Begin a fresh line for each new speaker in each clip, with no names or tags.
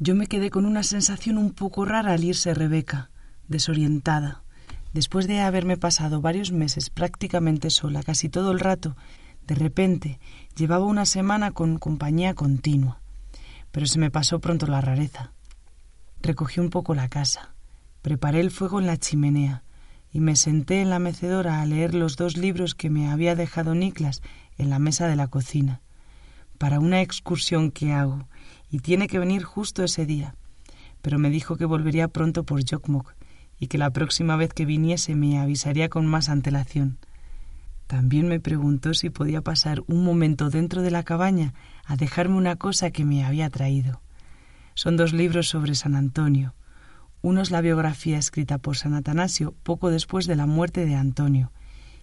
Yo me quedé con una sensación un poco rara al irse Rebeca, desorientada. Después de haberme pasado varios meses prácticamente sola casi todo el rato, de repente llevaba una semana con compañía continua. Pero se me pasó pronto la rareza. Recogí un poco la casa, preparé el fuego en la chimenea y me senté en la mecedora a leer los dos libros que me había dejado Niklas en la mesa de la cocina, para una excursión que hago, y tiene que venir justo ese día. Pero me dijo que volvería pronto por Jokmok y que la próxima vez que viniese me avisaría con más antelación. También me preguntó si podía pasar un momento dentro de la cabaña a dejarme una cosa que me había traído. Son dos libros sobre San Antonio. Uno es la biografía escrita por San Atanasio poco después de la muerte de Antonio,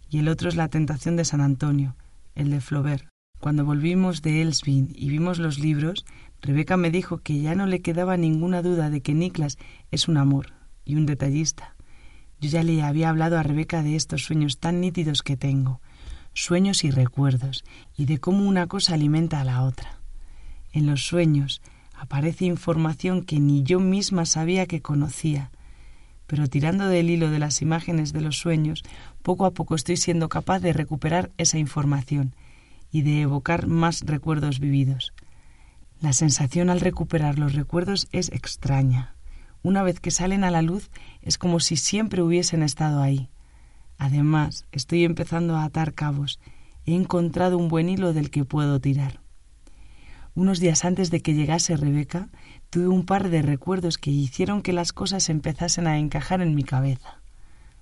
y el otro es la tentación de San Antonio, el de Flaubert. Cuando volvimos de Elsvin y vimos los libros, Rebeca me dijo que ya no le quedaba ninguna duda de que Niklas es un amor, y un detallista. Yo ya le había hablado a Rebeca de estos sueños tan nítidos que tengo, sueños y recuerdos, y de cómo una cosa alimenta a la otra. En los sueños aparece información que ni yo misma sabía que conocía, pero tirando del hilo de las imágenes de los sueños, poco a poco estoy siendo capaz de recuperar esa información y de evocar más recuerdos vividos. La sensación al recuperar los recuerdos es extraña, una vez que salen a la luz, es como si siempre hubiesen estado ahí. Además, estoy empezando a atar cabos. He encontrado un buen hilo del que puedo tirar. Unos días antes de que llegase Rebeca, tuve un par de recuerdos que hicieron que las cosas empezasen a encajar en mi cabeza.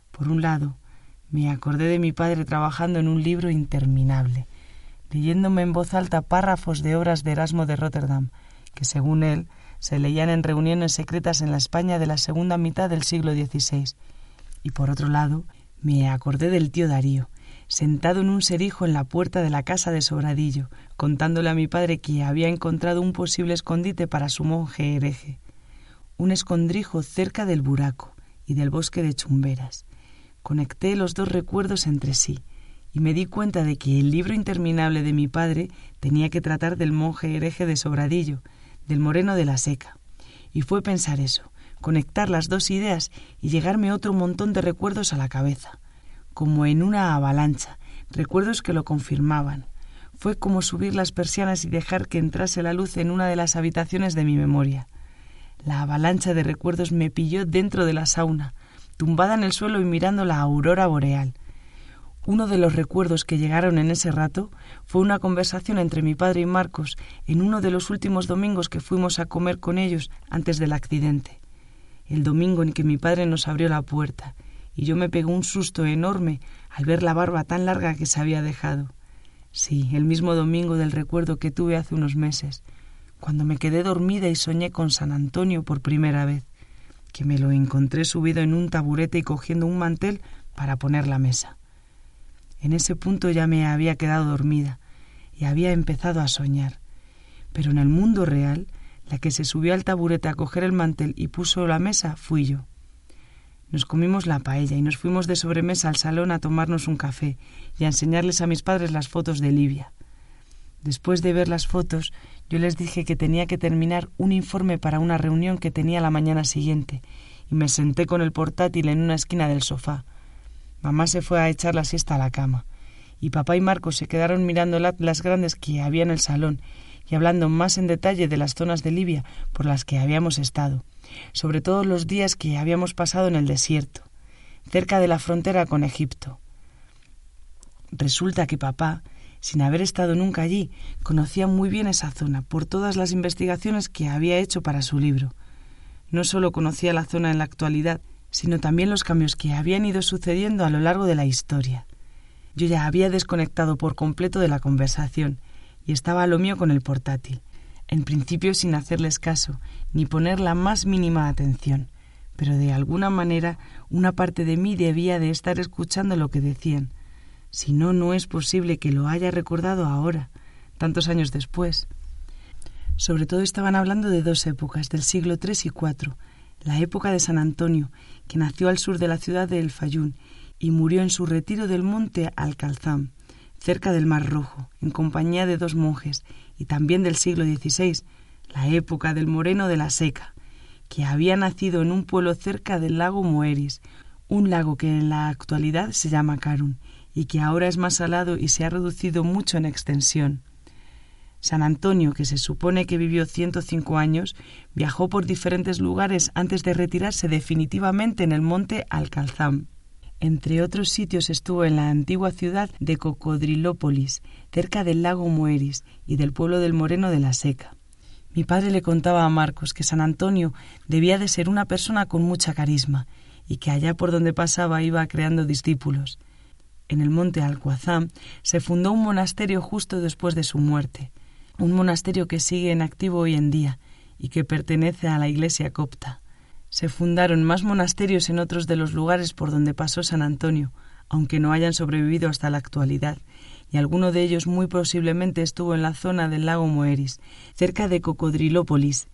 Por un lado, me acordé de mi padre trabajando en un libro interminable, leyéndome en voz alta párrafos de obras de Erasmo de Rotterdam, que según él se leían en reuniones secretas en la España de la segunda mitad del siglo XVI. Y por otro lado, me acordé del tío Darío, sentado en un serijo en la puerta de la casa de Sobradillo, contándole a mi padre que había encontrado un posible escondite para su monje hereje, un escondrijo cerca del buraco y del bosque de chumberas. Conecté los dos recuerdos entre sí, y me di cuenta de que el libro interminable de mi padre tenía que tratar del monje hereje de Sobradillo, del moreno de la seca. Y fue pensar eso, conectar las dos ideas y llegarme otro montón de recuerdos a la cabeza, como en una avalancha, recuerdos que lo confirmaban. Fue como subir las persianas y dejar que entrase la luz en una de las habitaciones de mi memoria. La avalancha de recuerdos me pilló dentro de la sauna, tumbada en el suelo y mirando la aurora boreal. Uno de los recuerdos que llegaron en ese rato fue una conversación entre mi padre y Marcos en uno de los últimos domingos que fuimos a comer con ellos antes del accidente. El domingo en que mi padre nos abrió la puerta y yo me pegó un susto enorme al ver la barba tan larga que se había dejado. Sí, el mismo domingo del recuerdo que tuve hace unos meses, cuando me quedé dormida y soñé con San Antonio por primera vez, que me lo encontré subido en un taburete y cogiendo un mantel para poner la mesa. En ese punto ya me había quedado dormida y había empezado a soñar. Pero en el mundo real, la que se subió al taburete a coger el mantel y puso la mesa fui yo. Nos comimos la paella y nos fuimos de sobremesa al salón a tomarnos un café y a enseñarles a mis padres las fotos de Livia. Después de ver las fotos, yo les dije que tenía que terminar un informe para una reunión que tenía la mañana siguiente, y me senté con el portátil en una esquina del sofá, Mamá se fue a echar la siesta a la cama, y papá y Marcos se quedaron mirando el atlas grandes que había en el salón y hablando más en detalle de las zonas de Libia por las que habíamos estado, sobre todo los días que habíamos pasado en el desierto, cerca de la frontera con Egipto. Resulta que papá, sin haber estado nunca allí, conocía muy bien esa zona por todas las investigaciones que había hecho para su libro. No solo conocía la zona en la actualidad, sino también los cambios que habían ido sucediendo a lo largo de la historia. Yo ya había desconectado por completo de la conversación y estaba a lo mío con el portátil, en principio sin hacerles caso ni poner la más mínima atención, pero de alguna manera una parte de mí debía de estar escuchando lo que decían. Si no, no es posible que lo haya recordado ahora, tantos años después. Sobre todo estaban hablando de dos épocas, del siglo III y IV, la época de San Antonio, que nació al sur de la ciudad de El Fayún y murió en su retiro del monte Alcalzam, cerca del Mar Rojo, en compañía de dos monjes, y también del siglo XVI, la época del moreno de la seca, que había nacido en un pueblo cerca del lago Moeris, un lago que en la actualidad se llama Karun y que ahora es más salado y se ha reducido mucho en extensión. San Antonio, que se supone que vivió 105 años, viajó por diferentes lugares antes de retirarse definitivamente en el monte Alcalzam. Entre otros sitios estuvo en la antigua ciudad de Cocodrilópolis, cerca del lago Mueris y del pueblo del Moreno de la Seca. Mi padre le contaba a Marcos que San Antonio debía de ser una persona con mucha carisma y que allá por donde pasaba iba creando discípulos. En el monte Alcuazam se fundó un monasterio justo después de su muerte, un monasterio que sigue en activo hoy en día y que pertenece a la Iglesia copta. Se fundaron más monasterios en otros de los lugares por donde pasó San Antonio, aunque no hayan sobrevivido hasta la actualidad, y alguno de ellos muy posiblemente estuvo en la zona del lago Moeris, cerca de Cocodrilópolis.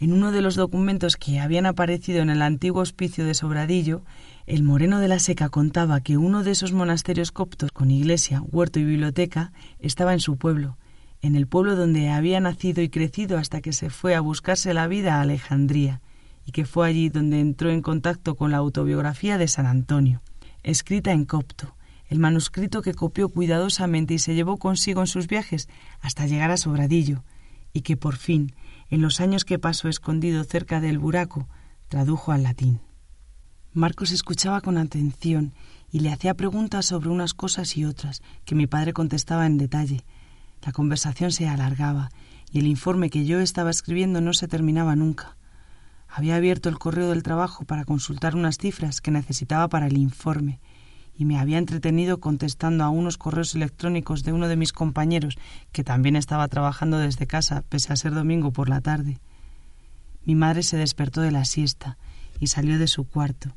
En uno de los documentos que habían aparecido en el antiguo hospicio de Sobradillo, el Moreno de la Seca contaba que uno de esos monasterios coptos con iglesia, huerto y biblioteca estaba en su pueblo, en el pueblo donde había nacido y crecido hasta que se fue a buscarse la vida a Alejandría, y que fue allí donde entró en contacto con la autobiografía de San Antonio, escrita en copto, el manuscrito que copió cuidadosamente y se llevó consigo en sus viajes hasta llegar a Sobradillo, y que por fin, en los años que pasó escondido cerca del buraco, tradujo al latín. Marcos escuchaba con atención y le hacía preguntas sobre unas cosas y otras, que mi padre contestaba en detalle, la conversación se alargaba y el informe que yo estaba escribiendo no se terminaba nunca. Había abierto el correo del trabajo para consultar unas cifras que necesitaba para el informe y me había entretenido contestando a unos correos electrónicos de uno de mis compañeros que también estaba trabajando desde casa pese a ser domingo por la tarde. Mi madre se despertó de la siesta y salió de su cuarto,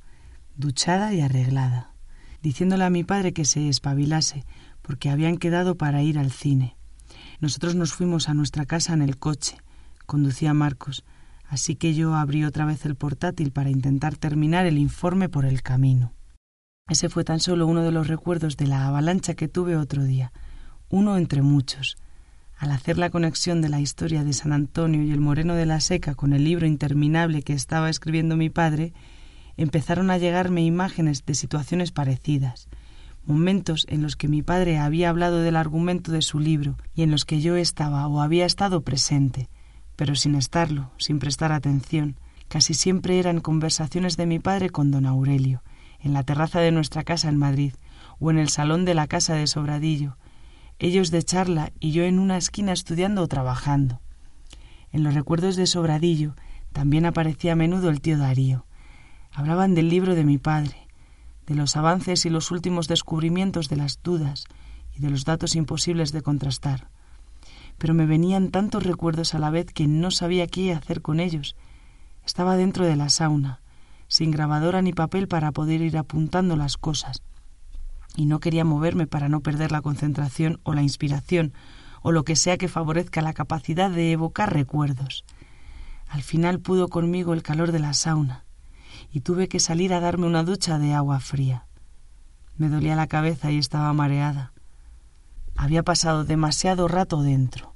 duchada y arreglada, diciéndole a mi padre que se espabilase porque habían quedado para ir al cine. Nosotros nos fuimos a nuestra casa en el coche. Conducía Marcos, así que yo abrí otra vez el portátil para intentar terminar el informe por el camino. Ese fue tan solo uno de los recuerdos de la avalancha que tuve otro día, uno entre muchos. Al hacer la conexión de la historia de San Antonio y el Moreno de la Seca con el libro interminable que estaba escribiendo mi padre, empezaron a llegarme imágenes de situaciones parecidas momentos en los que mi padre había hablado del argumento de su libro y en los que yo estaba o había estado presente, pero sin estarlo, sin prestar atención. Casi siempre eran conversaciones de mi padre con don Aurelio, en la terraza de nuestra casa en Madrid, o en el salón de la casa de Sobradillo, ellos de charla y yo en una esquina estudiando o trabajando. En los recuerdos de Sobradillo también aparecía a menudo el tío Darío. Hablaban del libro de mi padre, de los avances y los últimos descubrimientos de las dudas y de los datos imposibles de contrastar. Pero me venían tantos recuerdos a la vez que no sabía qué hacer con ellos. Estaba dentro de la sauna, sin grabadora ni papel para poder ir apuntando las cosas, y no quería moverme para no perder la concentración o la inspiración, o lo que sea que favorezca la capacidad de evocar recuerdos. Al final pudo conmigo el calor de la sauna, y tuve que salir a darme una ducha de agua fría. Me dolía la cabeza y estaba mareada. Había pasado demasiado rato dentro.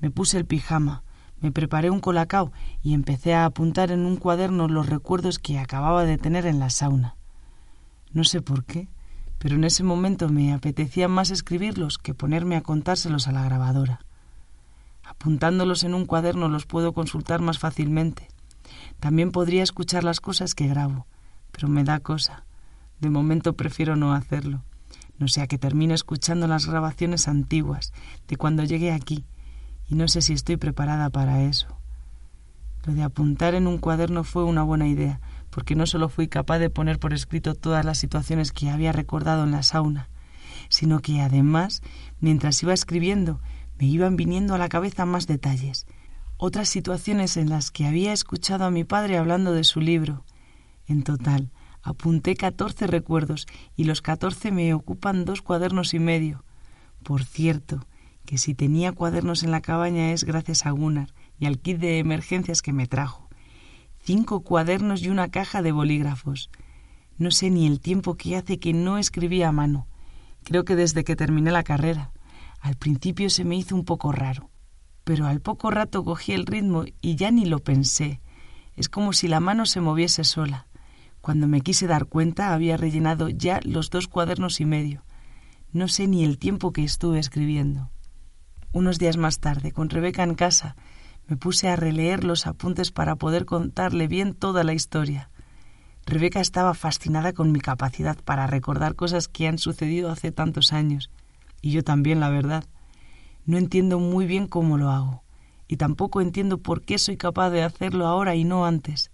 Me puse el pijama, me preparé un colacao y empecé a apuntar en un cuaderno los recuerdos que acababa de tener en la sauna. No sé por qué, pero en ese momento me apetecía más escribirlos que ponerme a contárselos a la grabadora. Apuntándolos en un cuaderno los puedo consultar más fácilmente. También podría escuchar las cosas que grabo, pero me da cosa. De momento prefiero no hacerlo, no sea que termine escuchando las grabaciones antiguas de cuando llegué aquí, y no sé si estoy preparada para eso. Lo de apuntar en un cuaderno fue una buena idea, porque no solo fui capaz de poner por escrito todas las situaciones que había recordado en la sauna, sino que además, mientras iba escribiendo, me iban viniendo a la cabeza más detalles, otras situaciones en las que había escuchado a mi padre hablando de su libro. En total, apunté catorce recuerdos y los catorce me ocupan dos cuadernos y medio. Por cierto, que si tenía cuadernos en la cabaña es gracias a Gunnar y al kit de emergencias que me trajo. Cinco cuadernos y una caja de bolígrafos. No sé ni el tiempo que hace que no escribía a mano. Creo que desde que terminé la carrera. Al principio se me hizo un poco raro pero al poco rato cogí el ritmo y ya ni lo pensé. Es como si la mano se moviese sola. Cuando me quise dar cuenta había rellenado ya los dos cuadernos y medio. No sé ni el tiempo que estuve escribiendo. Unos días más tarde, con Rebeca en casa, me puse a releer los apuntes para poder contarle bien toda la historia. Rebeca estaba fascinada con mi capacidad para recordar cosas que han sucedido hace tantos años, y yo también, la verdad. No entiendo muy bien cómo lo hago, y tampoco entiendo por qué soy capaz de hacerlo ahora y no antes,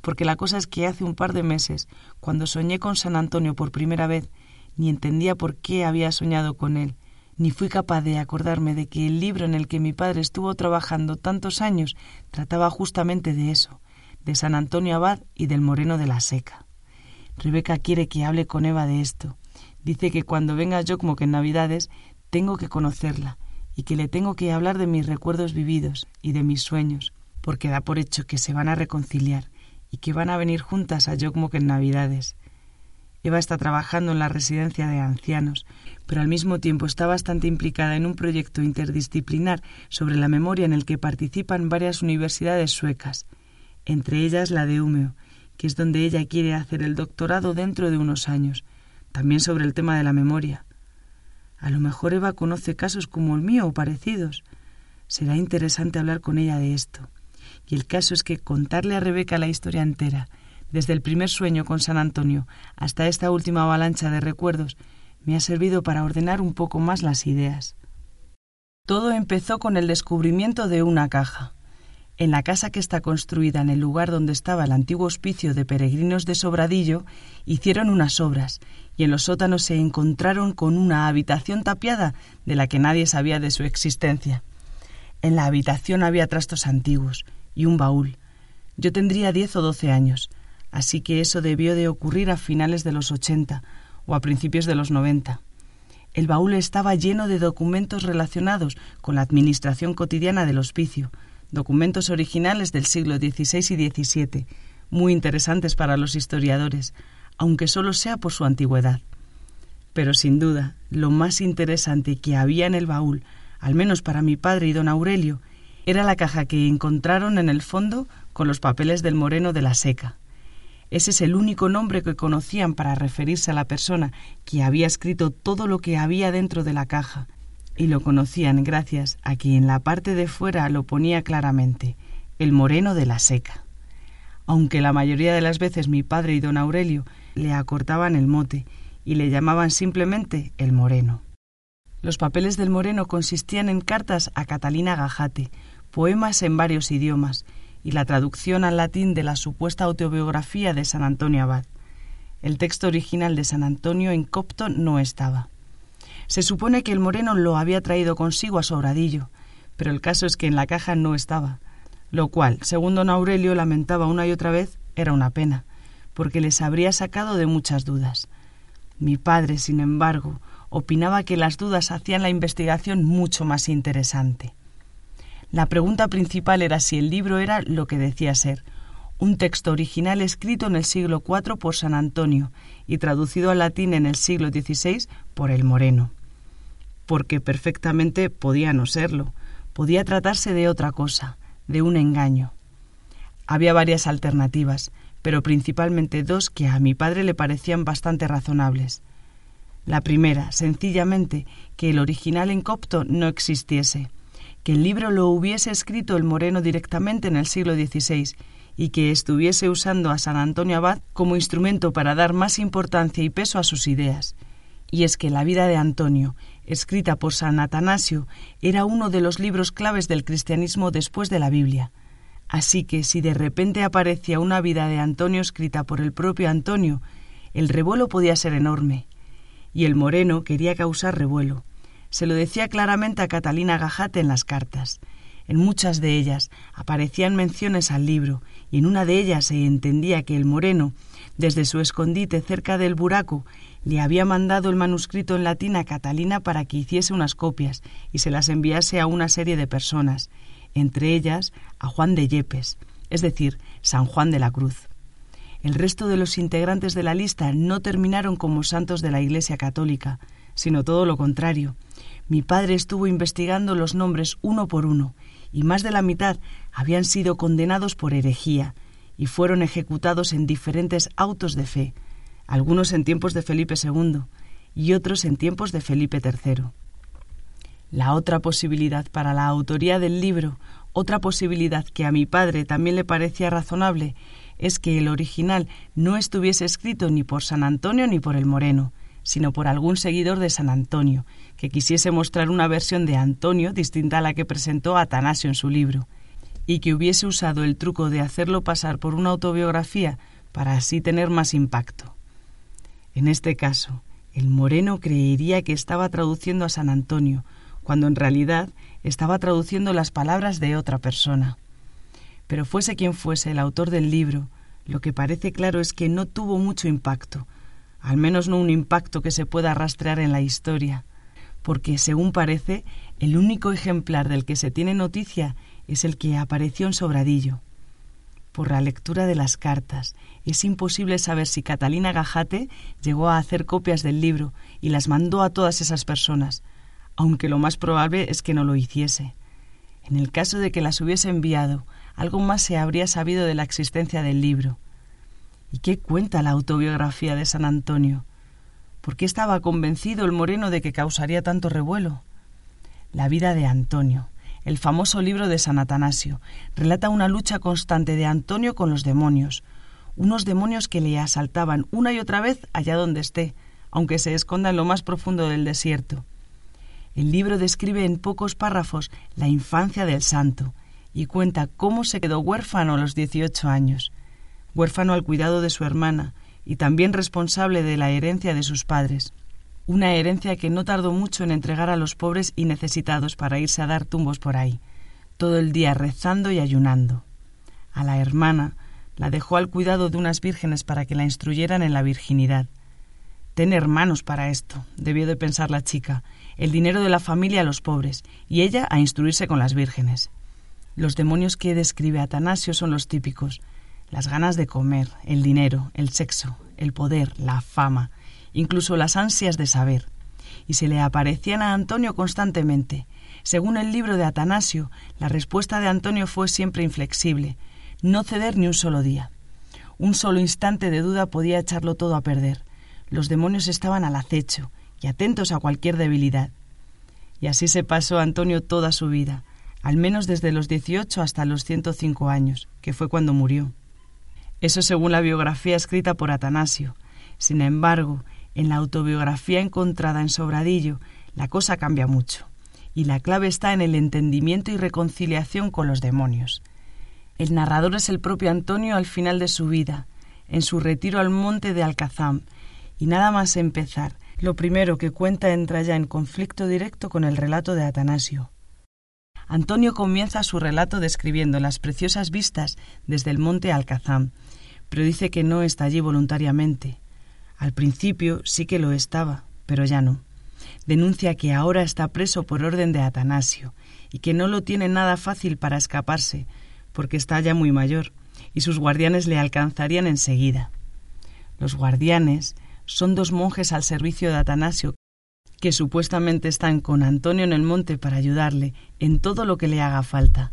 porque la cosa es que hace un par de meses, cuando soñé con San Antonio por primera vez, ni entendía por qué había soñado con él, ni fui capaz de acordarme de que el libro en el que mi padre estuvo trabajando tantos años trataba justamente de eso, de San Antonio Abad y del Moreno de la Seca. Rebeca quiere que hable con Eva de esto. Dice que cuando venga yo como que en Navidades tengo que conocerla y que le tengo que hablar de mis recuerdos vividos y de mis sueños, porque da por hecho que se van a reconciliar y que van a venir juntas a que en Navidades. Eva está trabajando en la residencia de ancianos, pero al mismo tiempo está bastante implicada en un proyecto interdisciplinar sobre la memoria en el que participan varias universidades suecas, entre ellas la de Umeå, que es donde ella quiere hacer el doctorado dentro de unos años, también sobre el tema de la memoria. A lo mejor Eva conoce casos como el mío o parecidos. Será interesante hablar con ella de esto. Y el caso es que contarle a Rebeca la historia entera desde el primer sueño con San Antonio hasta esta última avalancha de recuerdos, me ha servido para ordenar un poco más las ideas. Todo empezó con el descubrimiento de una caja. En la casa que está construida en el lugar donde estaba el antiguo hospicio de peregrinos de Sobradillo, hicieron unas obras, y en los sótanos se encontraron con una habitación tapiada de la que nadie sabía de su existencia. En la habitación había trastos antiguos y un baúl. Yo tendría diez o doce años así que eso debió de ocurrir a finales de los ochenta o a principios de los noventa. El baúl estaba lleno de documentos relacionados con la administración cotidiana del hospicio, documentos originales del siglo XVI y XVII, muy interesantes para los historiadores, aunque solo sea por su antigüedad. Pero sin duda, lo más interesante que había en el baúl, al menos para mi padre y don Aurelio, era la caja que encontraron en el fondo con los papeles del moreno de la seca. Ese es el único nombre que conocían para referirse a la persona que había escrito todo lo que había dentro de la caja, y lo conocían gracias a que en la parte de fuera lo ponía claramente, el moreno de la seca. Aunque la mayoría de las veces mi padre y don Aurelio le acortaban el mote y le llamaban simplemente el moreno. Los papeles del moreno consistían en cartas a Catalina Gajate, poemas en varios idiomas, y la traducción al latín de la supuesta autobiografía de San Antonio Abad. El texto original de San Antonio en copto no estaba. Se supone que el moreno lo había traído consigo a Sobradillo, pero el caso es que en la caja no estaba, lo cual, según don Aurelio lamentaba una y otra vez, era una pena, porque les habría sacado de muchas dudas. Mi padre, sin embargo, opinaba que las dudas hacían la investigación mucho más interesante. La pregunta principal era si el libro era lo que decía ser, un texto original escrito en el siglo IV por San Antonio y traducido al latín en el siglo XVI por el Moreno. Porque perfectamente podía no serlo, podía tratarse de otra cosa, de un engaño. Había varias alternativas, pero principalmente dos que a mi padre le parecían bastante razonables. La primera, sencillamente, que el original en copto no existiese, que el libro lo hubiese escrito el Moreno directamente en el siglo XVI y que estuviese usando a San Antonio Abad como instrumento para dar más importancia y peso a sus ideas. Y es que la vida de Antonio, escrita por San Atanasio, era uno de los libros claves del cristianismo después de la Biblia. Así que si de repente aparecía una vida de Antonio escrita por el propio Antonio, el revuelo podía ser enorme. Y el moreno quería causar revuelo. Se lo decía claramente a Catalina Gajate en las cartas. En muchas de ellas aparecían menciones al libro, y en una de ellas se entendía que el moreno, desde su escondite cerca del buraco, le había mandado el manuscrito en latín a Catalina para que hiciese unas copias y se las enviase a una serie de personas, entre ellas a Juan de Yepes, es decir, San Juan de la Cruz. El resto de los integrantes de la lista no terminaron como santos de la Iglesia católica, sino todo lo contrario, mi padre estuvo investigando los nombres uno por uno, y más de la mitad habían sido condenados por herejía, y fueron ejecutados en diferentes autos de fe, algunos en tiempos de Felipe II y otros en tiempos de Felipe III. La otra posibilidad para la autoría del libro, otra posibilidad que a mi padre también le parecía razonable, es que el original no estuviese escrito ni por San Antonio ni por el Moreno, sino por algún seguidor de San Antonio, que quisiese mostrar una versión de Antonio distinta a la que presentó Atanasio en su libro, y que hubiese usado el truco de hacerlo pasar por una autobiografía para así tener más impacto. En este caso, el moreno creería que estaba traduciendo a San Antonio, cuando en realidad estaba traduciendo las palabras de otra persona. Pero fuese quien fuese el autor del libro, lo que parece claro es que no tuvo mucho impacto, al menos no un impacto que se pueda rastrear en la historia, porque, según parece, el único ejemplar del que se tiene noticia es el que apareció en Sobradillo. Por la lectura de las cartas, es imposible saber si Catalina Gajate llegó a hacer copias del libro y las mandó a todas esas personas, aunque lo más probable es que no lo hiciese. En el caso de que las hubiese enviado, algo más se habría sabido de la existencia del libro. ¿Y qué cuenta la autobiografía de San Antonio? ¿Por qué estaba convencido el moreno de que causaría tanto revuelo? La vida de Antonio, el famoso libro de San Atanasio, relata una lucha constante de Antonio con los demonios, unos demonios que le asaltaban una y otra vez allá donde esté, aunque se esconda en lo más profundo del desierto. El libro describe en pocos párrafos la infancia del santo y cuenta cómo se quedó huérfano a los 18 años, huérfano al cuidado de su hermana y también responsable de la herencia de sus padres una herencia que no tardó mucho en entregar a los pobres y necesitados para irse a dar tumbos por ahí, todo el día rezando y ayunando. A la hermana la dejó al cuidado de unas vírgenes para que la instruyeran en la virginidad. Ten hermanos para esto, debió de pensar la chica, el dinero de la familia a los pobres, y ella a instruirse con las vírgenes. Los demonios que describe Atanasio son los típicos, las ganas de comer, el dinero, el sexo, el poder, la fama, incluso las ansias de saber, y se le aparecían a Antonio constantemente. Según el libro de Atanasio, la respuesta de Antonio fue siempre inflexible, no ceder ni un solo día. Un solo instante de duda podía echarlo todo a perder. Los demonios estaban al acecho y atentos a cualquier debilidad. Y así se pasó Antonio toda su vida, al menos desde los 18 hasta los 105 años, que fue cuando murió. Eso según la biografía escrita por Atanasio. Sin embargo, en la autobiografía encontrada en Sobradillo, la cosa cambia mucho, y la clave está en el entendimiento y reconciliación con los demonios. El narrador es el propio Antonio al final de su vida, en su retiro al monte de Alcazam, y nada más empezar, lo primero que cuenta entra ya en conflicto directo con el relato de Atanasio. Antonio comienza su relato describiendo las preciosas vistas desde el monte Alcazam, pero dice que no está allí voluntariamente, al principio sí que lo estaba, pero ya no. Denuncia que ahora está preso por orden de Atanasio y que no lo tiene nada fácil para escaparse, porque está ya muy mayor y sus guardianes le alcanzarían enseguida. Los guardianes son dos monjes al servicio de Atanasio que supuestamente están con Antonio en el monte para ayudarle en todo lo que le haga falta,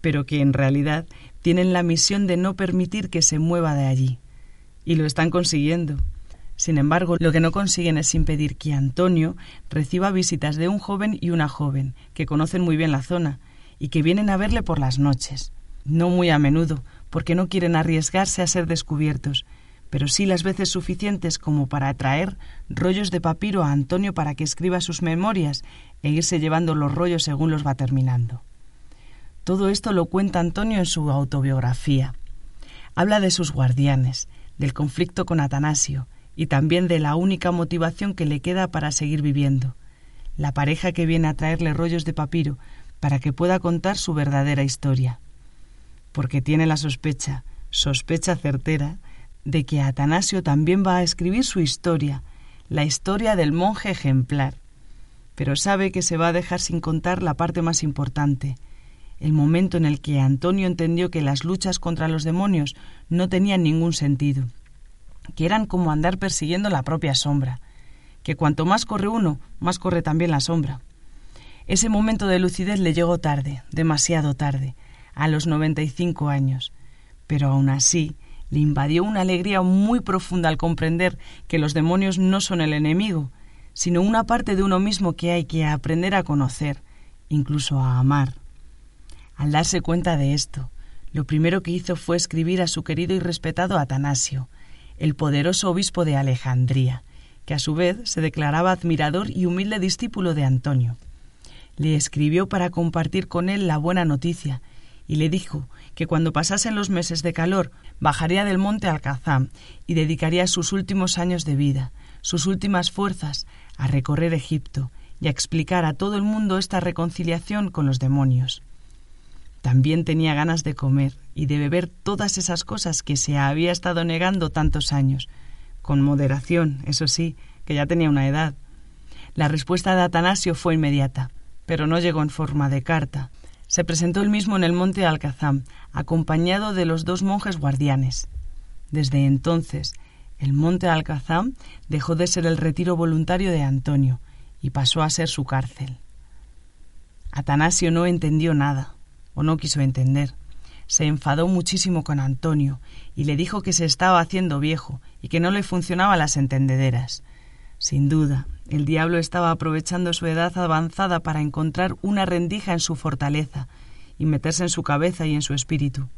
pero que en realidad tienen la misión de no permitir que se mueva de allí. Y lo están consiguiendo. Sin embargo, lo que no consiguen es impedir que Antonio reciba visitas de un joven y una joven, que conocen muy bien la zona, y que vienen a verle por las noches. No muy a menudo, porque no quieren arriesgarse a ser descubiertos, pero sí las veces suficientes como para atraer rollos de papiro a Antonio para que escriba sus memorias e irse llevando los rollos según los va terminando. Todo esto lo cuenta Antonio en su autobiografía. Habla de sus guardianes, del conflicto con Atanasio, y también de la única motivación que le queda para seguir viviendo, la pareja que viene a traerle rollos de papiro para que pueda contar su verdadera historia. Porque tiene la sospecha, sospecha certera, de que Atanasio también va a escribir su historia, la historia del monje ejemplar. Pero sabe que se va a dejar sin contar la parte más importante, el momento en el que Antonio entendió que las luchas contra los demonios no tenían ningún sentido que eran como andar persiguiendo la propia sombra, que cuanto más corre uno, más corre también la sombra. Ese momento de lucidez le llegó tarde, demasiado tarde, a los noventa y cinco años, pero aún así le invadió una alegría muy profunda al comprender que los demonios no son el enemigo, sino una parte de uno mismo que hay que aprender a conocer, incluso a amar. Al darse cuenta de esto, lo primero que hizo fue escribir a su querido y respetado Atanasio, el poderoso obispo de Alejandría, que a su vez se declaraba admirador y humilde discípulo de Antonio. Le escribió para compartir con él la buena noticia, y le dijo que cuando pasasen los meses de calor bajaría del monte Alcazam y dedicaría sus últimos años de vida, sus últimas fuerzas, a recorrer Egipto y a explicar a todo el mundo esta reconciliación con los demonios. También tenía ganas de comer y de beber todas esas cosas que se había estado negando tantos años, con moderación, eso sí, que ya tenía una edad. La respuesta de Atanasio fue inmediata, pero no llegó en forma de carta. Se presentó él mismo en el monte Alcazam, acompañado de los dos monjes guardianes. Desde entonces, el monte Alcazam dejó de ser el retiro voluntario de Antonio y pasó a ser su cárcel. Atanasio no entendió nada, o no quiso entender. Se enfadó muchísimo con Antonio y le dijo que se estaba haciendo viejo y que no le funcionaban las entendederas. Sin duda, el diablo estaba aprovechando su edad avanzada para encontrar una rendija en su fortaleza y meterse en su cabeza y en su espíritu.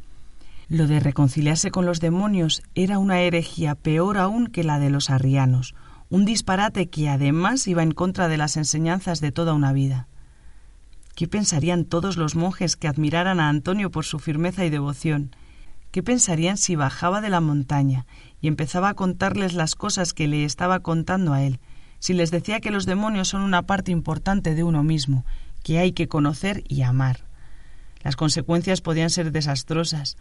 Lo de reconciliarse con los demonios era una herejía peor aún que la de los arrianos, un disparate que además iba en contra de las enseñanzas de toda una vida. ¿Qué pensarían todos los monjes que admiraran a Antonio por su firmeza y devoción? ¿Qué pensarían si bajaba de la montaña y empezaba a contarles las cosas que le estaba contando a él, si les decía que los demonios son una parte importante de uno mismo, que hay que conocer y amar? Las consecuencias podían ser desastrosas.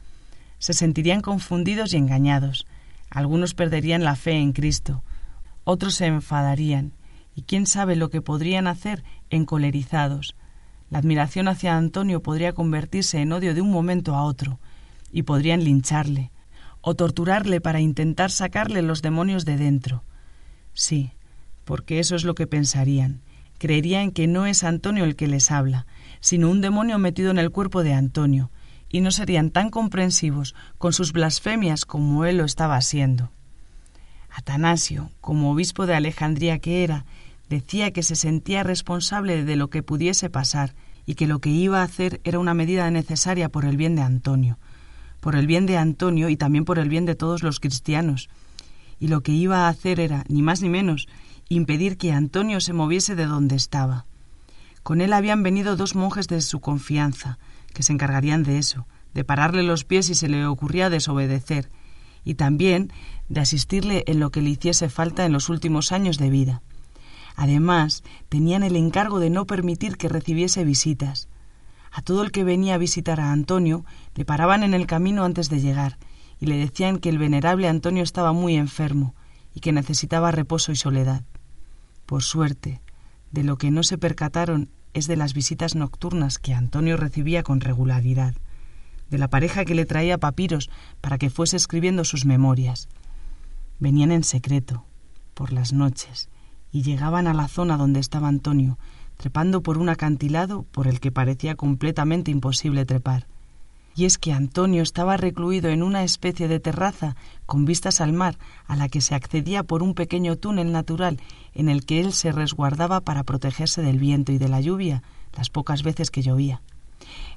Se sentirían confundidos y engañados. Algunos perderían la fe en Cristo, otros se enfadarían, y quién sabe lo que podrían hacer encolerizados, la admiración hacia Antonio podría convertirse en odio de un momento a otro, y podrían lincharle, o torturarle para intentar sacarle los demonios de dentro. Sí, porque eso es lo que pensarían. Creerían que no es Antonio el que les habla, sino un demonio metido en el cuerpo de Antonio, y no serían tan comprensivos con sus blasfemias como él lo estaba haciendo. Atanasio, como obispo de Alejandría que era, Decía que se sentía responsable de lo que pudiese pasar y que lo que iba a hacer era una medida necesaria por el bien de Antonio, por el bien de Antonio y también por el bien de todos los cristianos. Y lo que iba a hacer era, ni más ni menos, impedir que Antonio se moviese de donde estaba. Con él habían venido dos monjes de su confianza, que se encargarían de eso, de pararle los pies si se le ocurría desobedecer, y también de asistirle en lo que le hiciese falta en los últimos años de vida. Además, tenían el encargo de no permitir que recibiese visitas. A todo el que venía a visitar a Antonio le paraban en el camino antes de llegar y le decían que el venerable Antonio estaba muy enfermo y que necesitaba reposo y soledad. Por suerte, de lo que no se percataron es de las visitas nocturnas que Antonio recibía con regularidad, de la pareja que le traía papiros para que fuese escribiendo sus memorias. Venían en secreto, por las noches, y llegaban a la zona donde estaba Antonio, trepando por un acantilado por el que parecía completamente imposible trepar. Y es que Antonio estaba recluido en una especie de terraza con vistas al mar, a la que se accedía por un pequeño túnel natural en el que él se resguardaba para protegerse del viento y de la lluvia las pocas veces que llovía.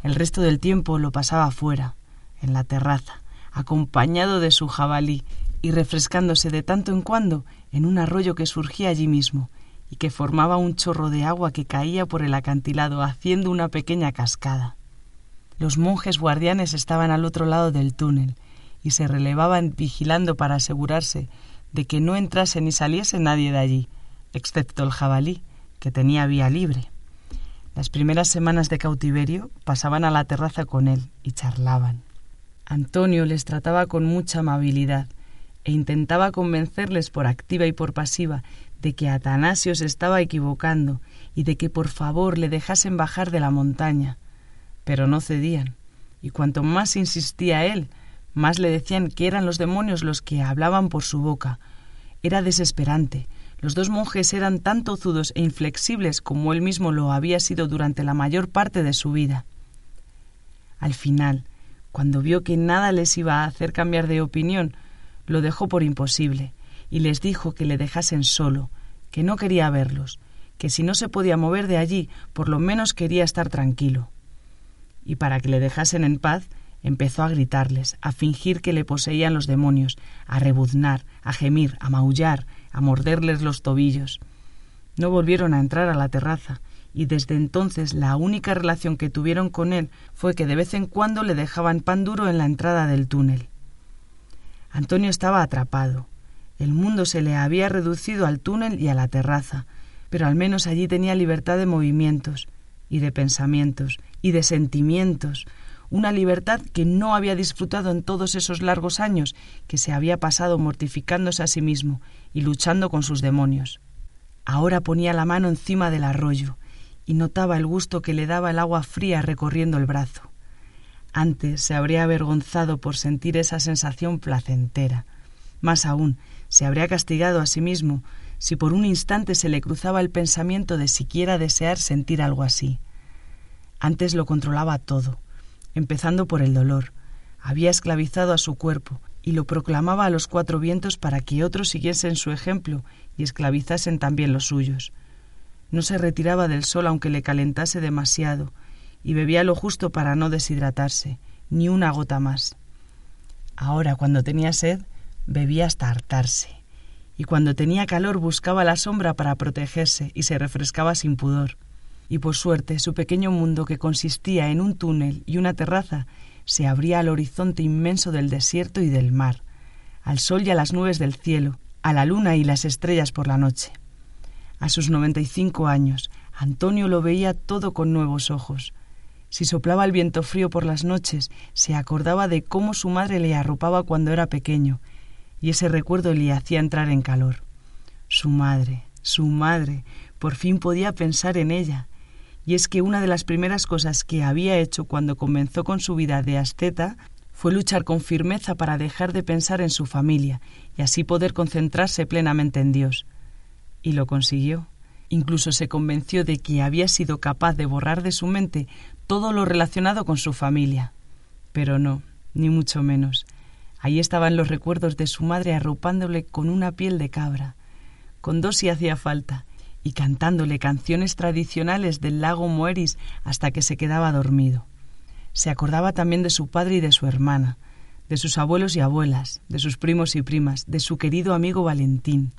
El resto del tiempo lo pasaba fuera, en la terraza, acompañado de su jabalí y refrescándose de tanto en cuando en un arroyo que surgía allí mismo y que formaba un chorro de agua que caía por el acantilado haciendo una pequeña cascada. Los monjes guardianes estaban al otro lado del túnel y se relevaban vigilando para asegurarse de que no entrase ni saliese nadie de allí, excepto el jabalí, que tenía vía libre. Las primeras semanas de cautiverio pasaban a la terraza con él y charlaban. Antonio les trataba con mucha amabilidad e intentaba convencerles por activa y por pasiva de que Atanasio se estaba equivocando y de que por favor le dejasen bajar de la montaña. Pero no cedían, y cuanto más insistía él, más le decían que eran los demonios los que hablaban por su boca. Era desesperante, Los dos monjes eran tan tozudos e inflexibles como él mismo lo había sido durante la mayor parte de su vida. Al final, cuando vio que nada les iba a hacer cambiar de opinión, lo dejó por imposible y les dijo que le dejasen solo, que no quería verlos, que si no se podía mover de allí, por lo menos quería estar tranquilo. Y para que le dejasen en paz, empezó a gritarles, a fingir que le poseían los demonios, a rebuznar, a gemir, a maullar, a morderles los tobillos. No volvieron a entrar a la terraza, y desde entonces la única relación que tuvieron con él fue que de vez en cuando le dejaban pan duro en la entrada del túnel. Antonio estaba atrapado. El mundo se le había reducido al túnel y a la terraza, pero al menos allí tenía libertad de movimientos, y de pensamientos, y de sentimientos, una libertad que no había disfrutado en todos esos largos años que se había pasado mortificándose a sí mismo y luchando con sus demonios. Ahora ponía la mano encima del arroyo y notaba el gusto que le daba el agua fría recorriendo el brazo. Antes se habría avergonzado por sentir esa sensación placentera. Más aún, se habría castigado a sí mismo si por un instante se le cruzaba el pensamiento de siquiera desear sentir algo así. Antes lo controlaba todo, empezando por el dolor. Había esclavizado a su cuerpo y lo proclamaba a los cuatro vientos para que otros siguiesen su ejemplo y esclavizasen también los suyos. No se retiraba del sol aunque le calentase demasiado, y bebía lo justo para no deshidratarse, ni una gota más. Ahora, cuando tenía sed, bebía hasta hartarse, y cuando tenía calor buscaba la sombra para protegerse y se refrescaba sin pudor. Y por suerte su pequeño mundo, que consistía en un túnel y una terraza, se abría al horizonte inmenso del desierto y del mar, al sol y a las nubes del cielo, a la luna y las estrellas por la noche. A sus noventa y cinco años, Antonio lo veía todo con nuevos ojos. Si soplaba el viento frío por las noches, se acordaba de cómo su madre le arropaba cuando era pequeño, y ese recuerdo le hacía entrar en calor. Su madre, su madre, por fin podía pensar en ella. Y es que una de las primeras cosas que había hecho cuando comenzó con su vida de asceta fue luchar con firmeza para dejar de pensar en su familia y así poder concentrarse plenamente en Dios y lo consiguió. Incluso se convenció de que había sido capaz de borrar de su mente todo lo relacionado con su familia. Pero no, ni mucho menos. Ahí estaban los recuerdos de su madre arropándole con una piel de cabra, con dos si hacía falta, y cantándole canciones tradicionales del lago Moeris hasta que se quedaba dormido. Se acordaba también de su padre y de su hermana, de sus abuelos y abuelas, de sus primos y primas, de su querido amigo Valentín,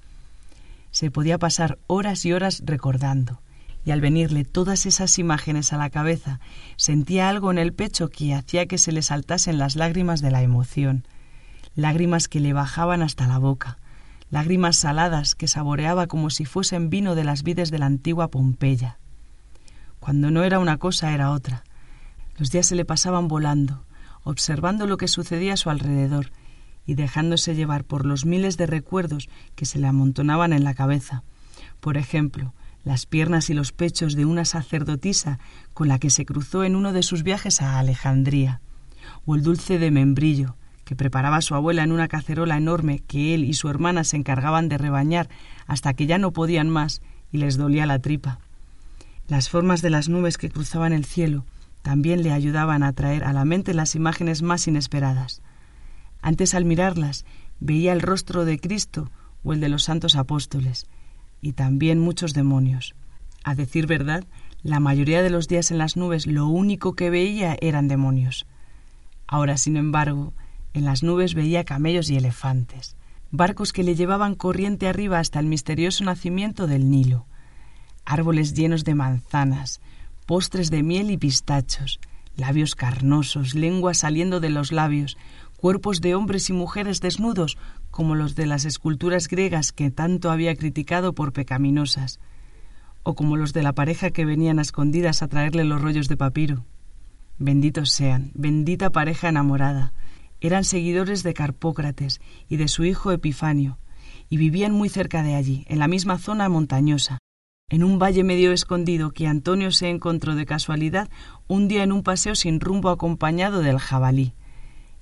se podía pasar horas y horas recordando, y al venirle todas esas imágenes a la cabeza, sentía algo en el pecho que hacía que se le saltasen las lágrimas de la emoción, lágrimas que le bajaban hasta la boca, lágrimas saladas que saboreaba como si fuesen vino de las vides de la antigua Pompeya. Cuando no era una cosa era otra. Los días se le pasaban volando, observando lo que sucedía a su alrededor, y dejándose llevar por los miles de recuerdos que se le amontonaban en la cabeza. Por ejemplo, las piernas y los pechos de una sacerdotisa con la que se cruzó en uno de sus viajes a Alejandría, o el dulce de membrillo que preparaba su abuela en una cacerola enorme que él y su hermana se encargaban de rebañar hasta que ya no podían más y les dolía la tripa. Las formas de las nubes que cruzaban el cielo también le ayudaban a traer a la mente las imágenes más inesperadas. Antes al mirarlas veía el rostro de Cristo o el de los santos apóstoles, y también muchos demonios. A decir verdad, la mayoría de los días en las nubes lo único que veía eran demonios. Ahora, sin embargo, en las nubes veía camellos y elefantes, barcos que le llevaban corriente arriba hasta el misterioso nacimiento del Nilo, árboles llenos de manzanas, postres de miel y pistachos, labios carnosos, lenguas saliendo de los labios, cuerpos de hombres y mujeres desnudos como los de las esculturas griegas que tanto había criticado por pecaminosas, o como los de la pareja que venían a escondidas a traerle los rollos de papiro. Benditos sean, bendita pareja enamorada. Eran seguidores de Carpócrates y de su hijo Epifanio, y vivían muy cerca de allí, en la misma zona montañosa, en un valle medio escondido que Antonio se encontró de casualidad un día en un paseo sin rumbo acompañado del jabalí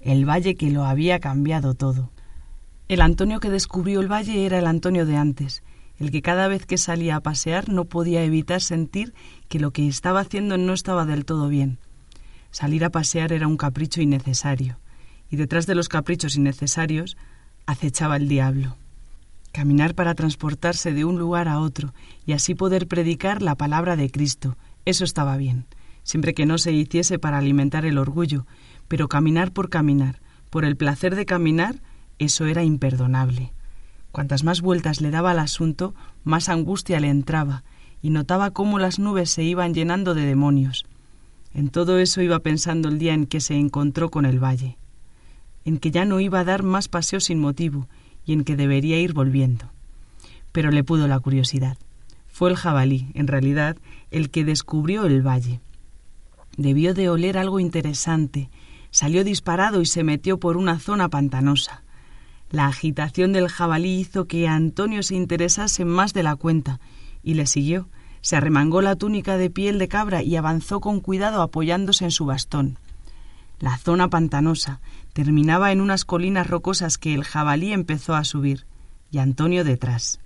el valle que lo había cambiado todo. El Antonio que descubrió el valle era el Antonio de antes, el que cada vez que salía a pasear no podía evitar sentir que lo que estaba haciendo no estaba del todo bien. Salir a pasear era un capricho innecesario, y detrás de los caprichos innecesarios acechaba el diablo. Caminar para transportarse de un lugar a otro y así poder predicar la palabra de Cristo, eso estaba bien, siempre que no se hiciese para alimentar el orgullo, pero caminar por caminar, por el placer de caminar, eso era imperdonable. Cuantas más vueltas le daba al asunto, más angustia le entraba, y notaba cómo las nubes se iban llenando de demonios. En todo eso iba pensando el día en que se encontró con el valle, en que ya no iba a dar más paseo sin motivo, y en que debería ir volviendo. Pero le pudo la curiosidad. Fue el jabalí, en realidad, el que descubrió el valle. Debió de oler algo interesante. Salió disparado y se metió por una zona pantanosa. La agitación del jabalí hizo que Antonio se interesase más de la cuenta, y le siguió. Se arremangó la túnica de piel de cabra y avanzó con cuidado apoyándose en su bastón. La zona pantanosa terminaba en unas colinas rocosas que el jabalí empezó a subir, y Antonio detrás.